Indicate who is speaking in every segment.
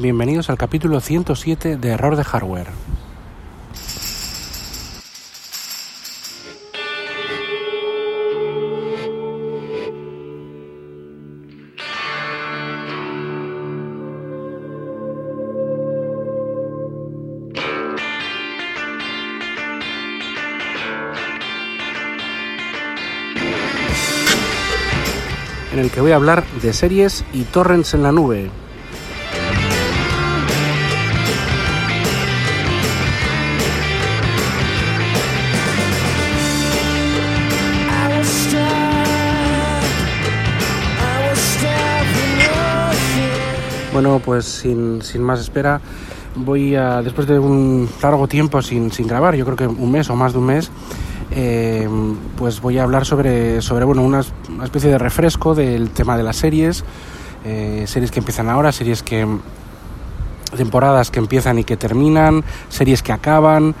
Speaker 1: bienvenidos al capítulo 107 de Error de Hardware. en el que voy a hablar de series y torrents en la nube. Bueno, pues sin, más espera, voy a, después de un largo tiempo sin, sin grabar, yo creo que un mes o más de un mes, eh, pues voy a hablar sobre, sobre bueno, una, especie de refresco del tema de las series, eh, series que empiezan ahora, series que temporadas que empiezan y que terminan, series que acaban,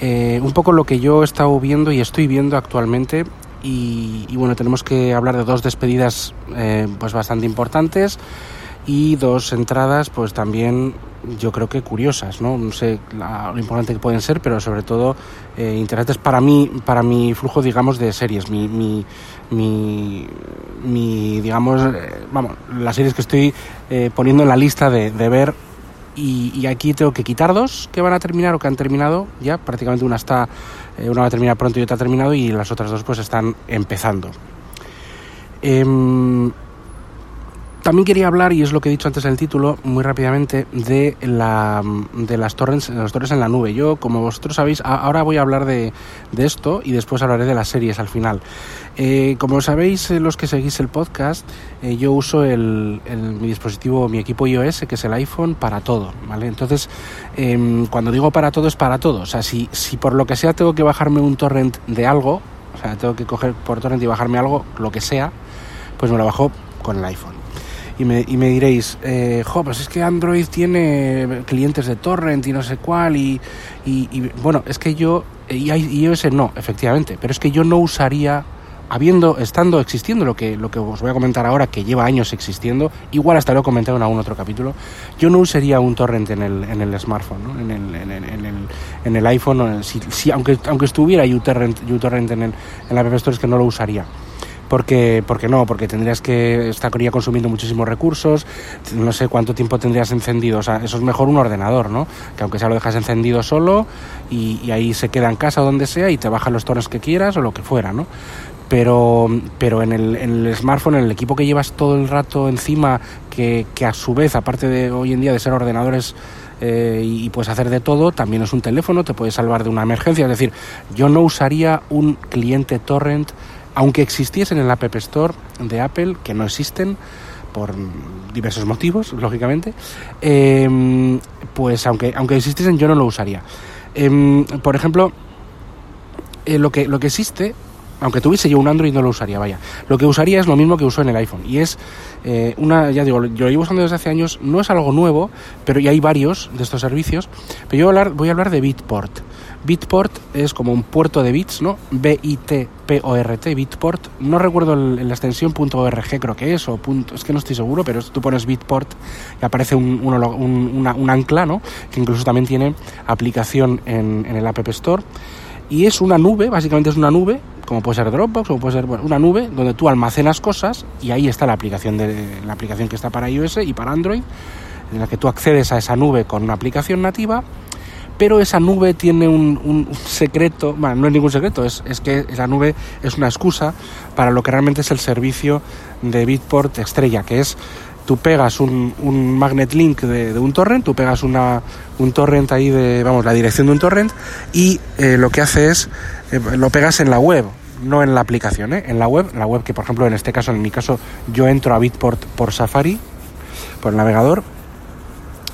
Speaker 1: eh, un poco lo que yo he estado viendo y estoy viendo actualmente y, y bueno, tenemos que hablar de dos despedidas pues bastante importantes y dos entradas pues también yo creo que curiosas, ¿no? No sé lo importante que pueden ser, pero sobre todo eh, interesantes para mí, para mi flujo, digamos, de series, mi, mi, mi, digamos, eh, vamos, las series que estoy eh, poniendo en la lista de, de ver y, aquí tengo que quitar dos que van a terminar o que han terminado ya, prácticamente una está, una va a terminar pronto y otra ha terminado y las otras dos pues están empezando. Em, también quería hablar, y es lo que he dicho antes en el título, muy rápidamente, de, la, de las torres las torres en la nube. Yo, como vosotros sabéis, ahora voy a hablar de, de esto y después hablaré de las series al final. Eh, como sabéis, eh, los que seguís el podcast, eh, yo uso el, mi dispositivo, mi equipo iOS, que es el iPhone, para todo, ¿vale? Entonces, em, cuando digo para todo, es para todo. O sea, si, si por lo que sea tengo que bajarme un torrent de algo, o sea, tengo que coger por torrent y bajarme algo, lo que sea, pues me lo bajo con el iPhone y me, y me diréis, eh, jo, pues es que Android tiene clientes de torrent y no sé cuál, y, y, bueno, es que yo, y, iOS no, efectivamente, pero es que yo no usaría habiendo, estando existiendo lo que, lo que os voy a comentar ahora, que lleva años existiendo, igual hasta lo he comentado en algún otro capítulo, yo no usaría un torrent en el, en el smartphone, ¿no? en, el, en, el, en, el, en el iPhone, si, si, aunque, aunque estuviera uTorrent, uTorrent en, el, en la App Store, es que no lo usaría porque, porque no, porque tendrías que estaría consumiendo muchísimos recursos, no sé cuánto tiempo tendrías encendido, o sea, eso es mejor un ordenador, ¿no? Que aunque sea lo dejas encendido solo y, ahí se queda en casa o donde sea y te bajan los tonos que quieras o lo que fuera, ¿no? Pero, pero en, el, en el smartphone, en el equipo que llevas todo el rato encima, que, que a su vez, aparte de hoy en día de ser ordenadores eh, y puedes hacer de todo, también es un teléfono, te puede salvar de una emergencia. Es decir, yo no usaría un cliente torrent aunque existiesen en la App Store de Apple, que no existen por diversos motivos, lógicamente, em, pues aunque, aunque existiesen yo no lo usaría. Em, por ejemplo, eh, lo, que, lo que existe aunque tuviese yo un Android no lo usaría, vaya. Lo que usaría es lo mismo que uso en el iPhone. Y es eh, una, ya digo, yo lo llevo usando desde hace años, no es algo nuevo, pero ya hay varios de estos servicios. Pero yo voy a hablar, voy a hablar de Bitport. Bitport es como un puerto de bits, ¿no? B-I-T-P-O-R-T, Bitport. No recuerdo la extensión .org creo que es, o punto, es que no estoy seguro, pero tú pones Bitport y aparece un, un, ancla, ¿no? Que incluso también tiene aplicación en, el App Store. Y es una nube, básicamente es una nube como puede ser Dropbox o puede ser una nube donde tú almacenas cosas y ahí está la aplicación de la aplicación que está para iOS y para Android en la que tú accedes a esa nube con una aplicación nativa pero esa nube tiene un, secreto, bueno, no es ningún secreto, es, es, que la nube es una excusa para lo que realmente es el servicio de Bitport Estrella, que es tú pegas un, un magnet link de, un torrent, tú pegas una, un torrent ahí de, vamos, la dirección de un torrent y eh, lo que hace es, eh, lo pegas en la web, no en la aplicación, ¿eh? en la web, la web que por ejemplo en este caso, en mi caso, yo entro a Bitport por Safari, por el navegador,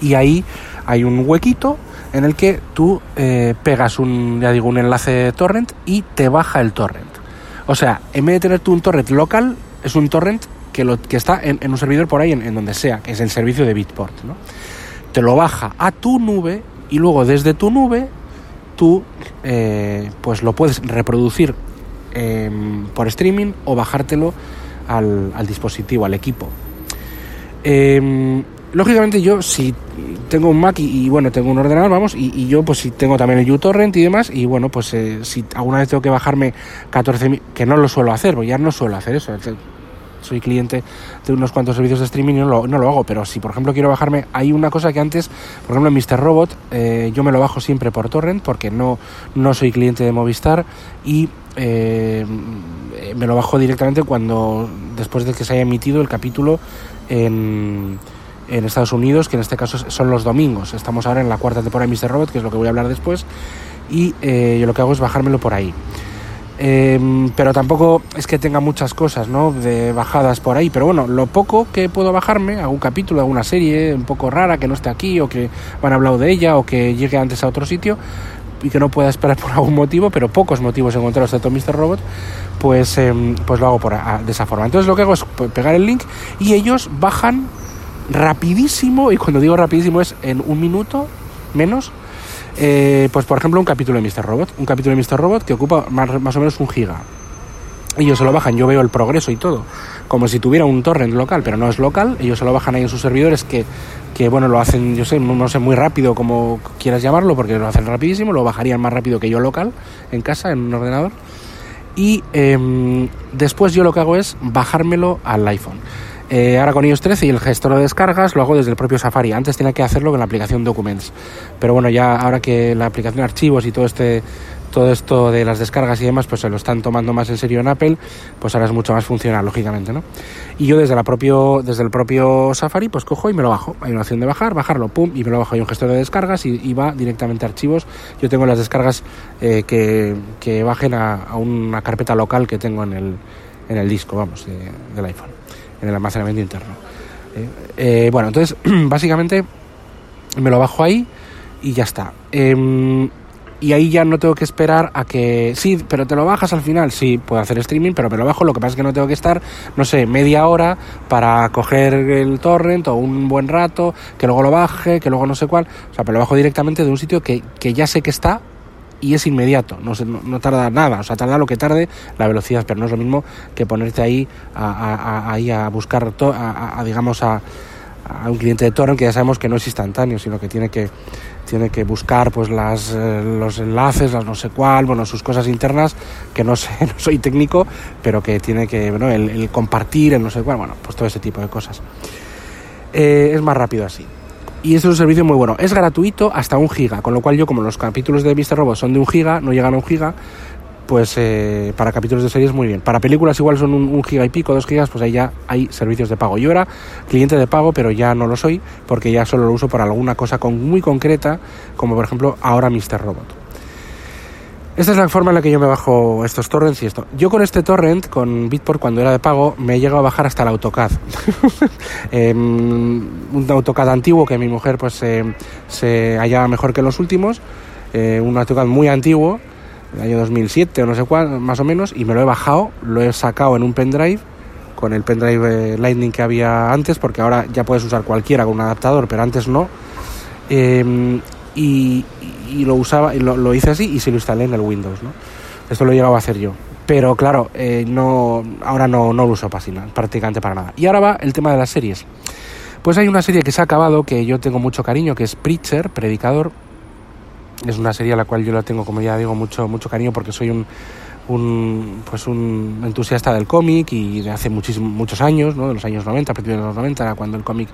Speaker 1: y ahí hay un huequito en el que tú eh, pegas un, ya digo, un enlace torrent y te baja el torrent. O sea, en vez de tener tú un torrent local, es un torrent que, lo, que está en, un servidor por ahí, en, donde sea, que es el servicio de Bitport. ¿no? Te lo baja a tu nube y luego desde tu nube tú eh, pues lo puedes reproducir Em, por streaming o bajártelo al, dispositivo, al equipo. Em, lógicamente yo si tengo un Mac y, bueno, tengo un ordenador, vamos, y, yo pues si tengo también el uTorrent y demás, y bueno, pues eh, si alguna vez tengo que bajarme 14.000, que no lo suelo hacer, porque ya no suelo hacer eso, soy cliente de unos cuantos servicios de streaming y no lo, no lo hago, pero si por ejemplo quiero bajarme, hay una cosa que antes, por ejemplo en Mr. Robot, eh, yo me lo bajo siempre por torrent porque no, no soy cliente de Movistar y eh, me lo bajo directamente cuando, después de que se haya emitido el capítulo en en Estados Unidos, que en este caso son los domingos. Estamos ahora en la cuarta temporada de Mr. Robot, que es lo que voy a hablar después, y eh, yo lo que hago es bajármelo por ahí. Em, pero tampoco es que tenga muchas cosas, ¿no? De bajadas por ahí. Pero bueno, lo poco que puedo bajarme, algún capítulo, alguna serie un poco rara que no esté aquí, o que van a hablar de ella, o que llegue antes a otro sitio, y que no pueda esperar por algún motivo, pero pocos motivos encontrados de todo Mr. Robot, pues, em, pues lo hago por, de esa forma. Entonces lo que hago es pegar el link y ellos bajan rapidísimo, y cuando digo rapidísimo es en un minuto menos, eh, pues por ejemplo un capítulo de Mr. Robot, un capítulo de Mr. Robot que ocupa más, más o menos un giga. Ellos se lo bajan, yo veo el progreso y todo, como si tuviera un torrent local, pero no es local, ellos se lo bajan ahí en sus servidores que, que bueno, lo hacen, yo sé, no sé, muy rápido como quieras llamarlo, porque lo hacen rapidísimo, lo bajarían más rápido que yo local, en casa, en un ordenador. Y em, después yo lo que hago es bajármelo al iPhone. Eh, ahora con iOS 13 y el gestor de descargas lo hago desde el propio Safari. Antes tenía que hacerlo con la aplicación Documents. Pero bueno, ya ahora que la aplicación archivos y todo este todo esto de las descargas y demás, pues se lo están tomando más en serio en Apple, pues ahora es mucho más funcional, lógicamente, ¿no? Y yo desde la propio, desde el propio Safari, pues cojo y me lo bajo. Hay una opción de bajar, bajarlo, pum, y me lo bajo. Hay un gestor de descargas y, va directamente a archivos. Yo tengo las descargas eh, que, que, bajen a, una carpeta local que tengo en el, en el disco, vamos, del iPhone en el almacenamiento interno. Eh, eh, bueno, entonces básicamente me lo bajo ahí y ya está. Em, y ahí ya no tengo que esperar a que... Sí, pero te lo bajas al final. Sí, puedo hacer streaming, pero me lo bajo. Lo que pasa es que no tengo que estar, no sé, media hora para coger el torrent o un buen rato, que luego lo baje, que luego no sé cuál. O sea, me lo bajo directamente de un sitio que, que ya sé que está y es inmediato, no, no, tarda nada, o sea, tarda lo que tarde la velocidad, pero no es lo mismo que ponerte ahí a, buscar, a, digamos, a, un cliente de torrent que ya sabemos que no es instantáneo, sino que tiene que, tiene que buscar pues las, eh, los enlaces, las no sé cuál, bueno, sus cosas internas, que no sé, no soy técnico, pero que tiene que, bueno, el, compartir, el no sé cuál, bueno, pues todo ese tipo de cosas. Eh, es más rápido así y es un servicio muy bueno. Es gratuito hasta un giga, con lo cual yo como los capítulos de Mr. Robot son de un giga, no llegan a un giga, pues eh, para capítulos de series muy bien. Para películas igual son un, giga y pico, dos gigas, pues ahí ya hay servicios de pago. Yo era cliente de pago, pero ya no lo soy porque ya solo lo uso para alguna cosa con, muy concreta, como por ejemplo ahora Mr. Robot. Esta es la forma en la que yo me bajo estos torrents y esto. Yo con este torrent, con Bitport, cuando era de pago, me he llegado a bajar hasta el AutoCAD. Em, un AutoCAD antiguo que mi mujer pues se hallaba mejor que los últimos. Eh, un AutoCAD muy antiguo, del año 2007 o no sé cuál, más o menos, y me lo he bajado, lo he sacado en un pendrive con el pendrive eh, Lightning que había antes, porque ahora ya puedes usar cualquiera con un adaptador, pero antes no. Em, y, lo usaba, lo, lo, hice así y se lo instalé en el Windows, ¿no? Esto lo he a hacer yo. Pero claro, eh, no, ahora no, no lo uso prácticamente para nada. Y ahora va el tema de las series. Pues hay una serie que se ha acabado que yo tengo mucho cariño, que es Preacher, Predicador. Es una serie a la cual yo la tengo, como ya digo, mucho, mucho cariño porque soy un, un, pues un entusiasta del cómic y de hace muchos años, ¿no? de los años 90, a partir de los 90, cuando el cómic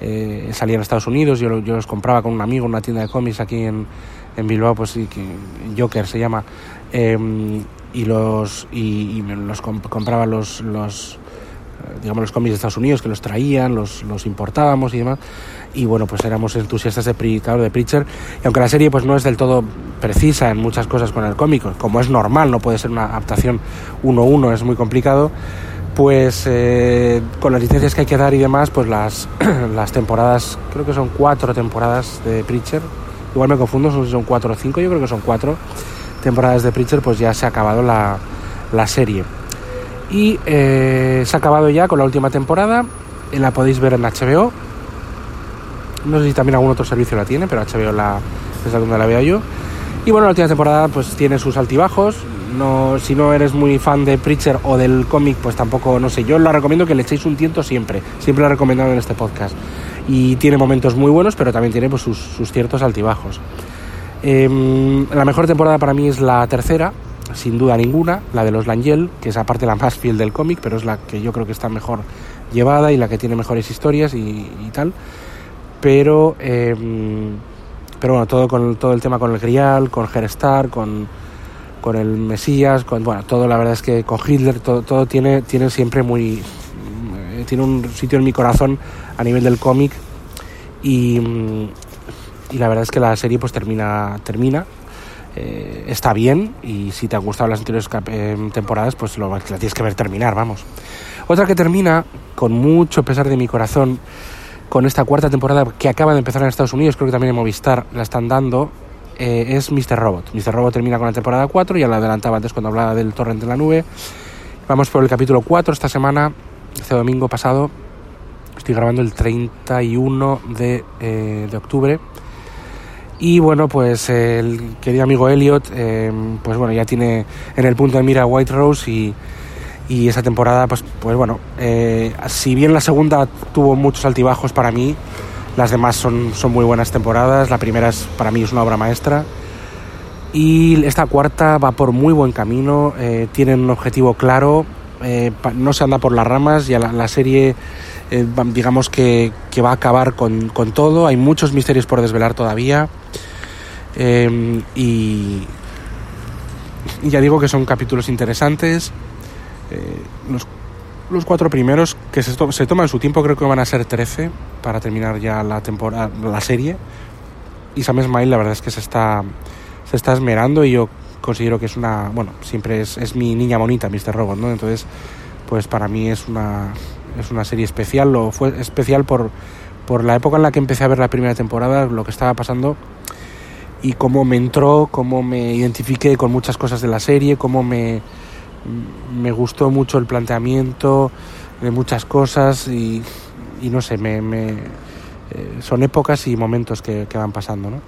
Speaker 1: eh, salía en Estados Unidos, yo, yo los compraba con un amigo en una tienda de cómics aquí en, en Bilbao, pues sí, que Joker se llama, em, y los y, me los compraba los, los digamos los cómics de Estados Unidos que los traían, los, importábamos y demás. Y bueno pues éramos entusiastas de, de Preacher y aunque la serie pues no es del todo precisa en muchas cosas con el cómic como es normal no puede ser una adaptación uno a uno es muy complicado pues eh, con las licencias que hay que dar y demás pues las, las temporadas creo que son cuatro temporadas de Preacher igual me confundo son, son cuatro o cinco yo creo que son cuatro temporadas de Preacher pues ya se ha acabado la, la serie y eh, se ha acabado ya con la última temporada la podéis ver en HBO no sé si también algún otro servicio la tiene, pero HBO la, es donde la veo yo. Y bueno, la última temporada pues tiene sus altibajos. No, si no eres muy fan de Preacher o del cómic, pues tampoco, no sé, yo la recomiendo que le echéis un tiento siempre. Siempre lo he recomendado en este podcast. y tiene momentos muy buenos, pero también tiene pues, sus, sus ciertos altibajos. Em, la mejor temporada para mí es la tercera, sin duda ninguna, la de los Langel, que es aparte la más fiel del cómic, pero es la que yo creo que está mejor llevada y la que tiene mejores historias y, tal. Pero, em, pero bueno, todo con todo el tema con el Grial, con Herstar, con, con el Mesías, con bueno, todo la verdad es que con Hitler, todo, todo tiene, tiene siempre muy eh, tiene un sitio en mi corazón a nivel del cómic y, y la verdad es que la serie pues termina termina eh, está bien y si te han gustado las anteriores eh, temporadas pues lo, la tienes que ver terminar vamos otra que termina con mucho pesar de mi corazón con esta cuarta temporada que acaba de empezar en Estados Unidos creo que también en Movistar la están dando eh, es Mr. Robot Mr. Robot termina con la temporada 4 ya la adelantaba antes cuando hablaba del torrent en la nube vamos por el capítulo 4 esta semana este domingo pasado estoy grabando el 31 de, de octubre y bueno, pues el querido amigo Elliot, eh, pues bueno, ya tiene en el punto de mira White Rose y, y esa temporada, pues, pues bueno, eh, si bien la segunda tuvo muchos altibajos para mí, las demás son, son muy buenas temporadas. La primera es, para mí es una obra maestra. Y esta cuarta va por muy buen camino, eh, tiene un objetivo claro, no se anda por las ramas, ya la, la serie digamos que, que, va a acabar con, con, todo, hay muchos misterios por desvelar todavía. Eh, y, ya digo que son capítulos interesantes. Eh, los, los, cuatro primeros, que se, se, toman su tiempo, creo que van a ser 13 para terminar ya la temporada, la serie. Y Sam Smile, la verdad es que se está, se está esmerando y yo considero que es una, bueno, siempre es, es mi niña bonita, Mr. Robot, ¿no? Entonces, pues para mí es una, es una serie especial, lo fue especial por, por la época en la que empecé a ver la primera temporada, lo que estaba pasando y cómo me entró, cómo me identifiqué con muchas cosas de la serie, cómo me, me gustó mucho el planteamiento de muchas cosas y, y no sé, me, me eh, son épocas y momentos que, que van pasando. ¿no?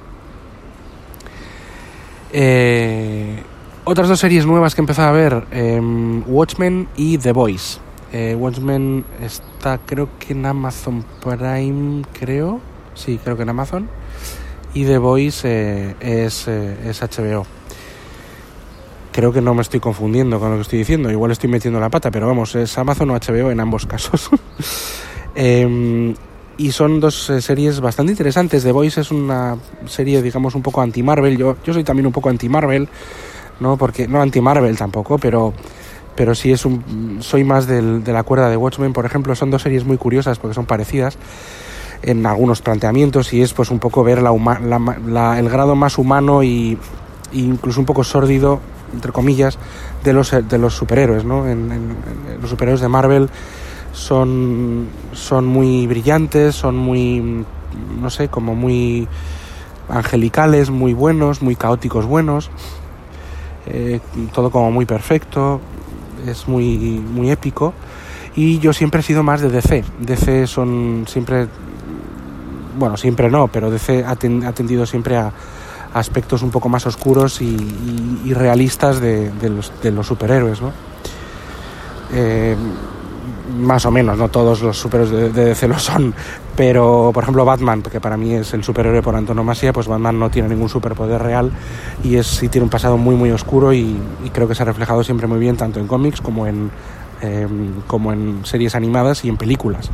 Speaker 1: Eh, otras dos series nuevas que he a ver, eh, Watchmen y The Voice. Eh, Watchmen está creo que en Amazon Prime, creo. Sí, creo que en Amazon y The Voice eh, es, eh, HBO. Creo que no me estoy confundiendo con lo que estoy diciendo, igual estoy metiendo la pata, pero vamos, es Amazon o HBO en ambos casos. eh, y son dos eh, series bastante interesantes. The Voice es una serie, digamos, un poco anti-Marvel. Yo, yo soy también un poco anti-Marvel, ¿no? Porque, no anti-Marvel tampoco, pero, pero sí es un, soy más del, de la cuerda de Watchmen, por ejemplo. Son dos series muy curiosas porque son parecidas en algunos planteamientos y es pues un poco ver la, la, la, el grado más humano y, e incluso un poco sórdido entre comillas de los de los superhéroes no en los superhéroes de Marvel son son muy brillantes son muy no sé como muy angelicales muy buenos muy caóticos buenos eh, todo como muy perfecto es muy muy épico. Y yo siempre he sido más de DC DC son siempre bueno, siempre no, pero DC ha, ten, siempre a, aspectos un poco más oscuros y, realistas de, de, los, de, los, superhéroes, ¿no? Eh, más o menos, no todos los superhéroes de, DC lo son, pero por ejemplo Batman, que para mí es el superhéroe por antonomasia, pues Batman no tiene ningún superpoder real y es sí tiene un pasado muy muy oscuro y, y creo que se ha reflejado siempre muy bien tanto en cómics como en, eh, como en series animadas y en películas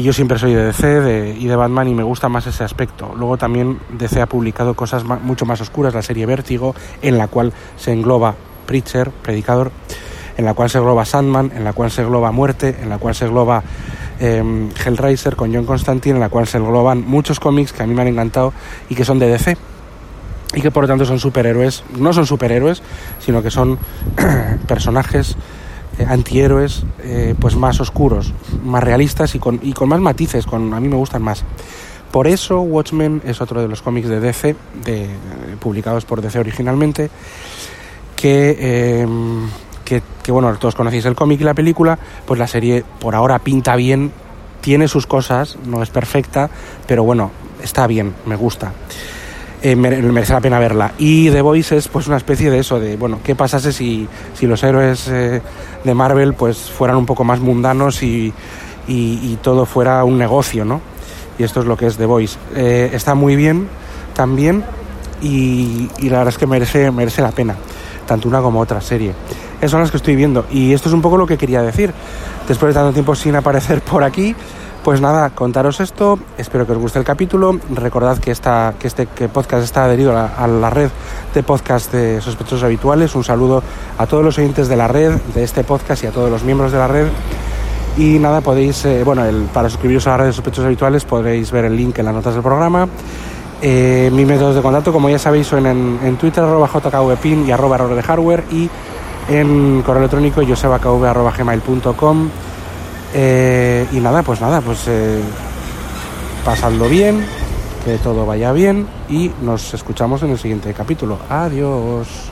Speaker 1: y yo siempre soy de DC de, y de Batman y me gusta más ese aspecto. Luego también DC ha publicado cosas más, mucho más oscuras, la serie Vértigo, en la cual se engloba Preacher, Predicador, en la cual se engloba Sandman, en la cual se engloba Muerte, en la cual se engloba eh, Hellraiser con John Constantine, en la cual se engloban muchos cómics que a mí me han encantado y que son de DC y que por lo tanto son superhéroes, no son superhéroes, sino que son personajes eh, antihéroes eh, pues más oscuros, más realistas y con, y con más matices, con, a mí me gustan más. Por eso Watchmen es otro de los cómics de DC, de, publicados por DC originalmente, que, eh, que, que, bueno, todos conocéis el cómic y la película, pues la serie por ahora pinta bien, tiene sus cosas, no es perfecta, pero bueno, está bien, me gusta eh, merece la pena verla. Y The Voice es pues una especie de eso, de bueno, ¿qué pasase si, si los héroes eh, de Marvel pues fueran un poco más mundanos y, y, y, todo fuera un negocio, ¿no? y esto es lo que es The Voice. Eh, está muy bien también y, la verdad es que merece, merece la pena, tanto una como otra serie. Esas son las que estoy viendo y esto es un poco lo que quería decir. Después de tanto tiempo sin aparecer por aquí, pues nada, contaros esto, espero que os guste el capítulo, recordad que, esta, que este podcast está adherido a la, red de podcast de sospechosos habituales, un saludo a todos los oyentes de la red, de este podcast y a todos los miembros de la red. Y nada, podéis, eh, bueno, para suscribiros a la red de sospechosos habituales podréis ver el link en las notas del programa. Eh, mis métodos de contacto, como ya sabéis, son en, Twitter, arroba jkvpin y arroba error de hardware y en correo electrónico josebakv.gmail.com eh, y nada, pues nada, pues eh, pasando bien, que todo vaya bien y nos escuchamos en el siguiente capítulo. Adiós.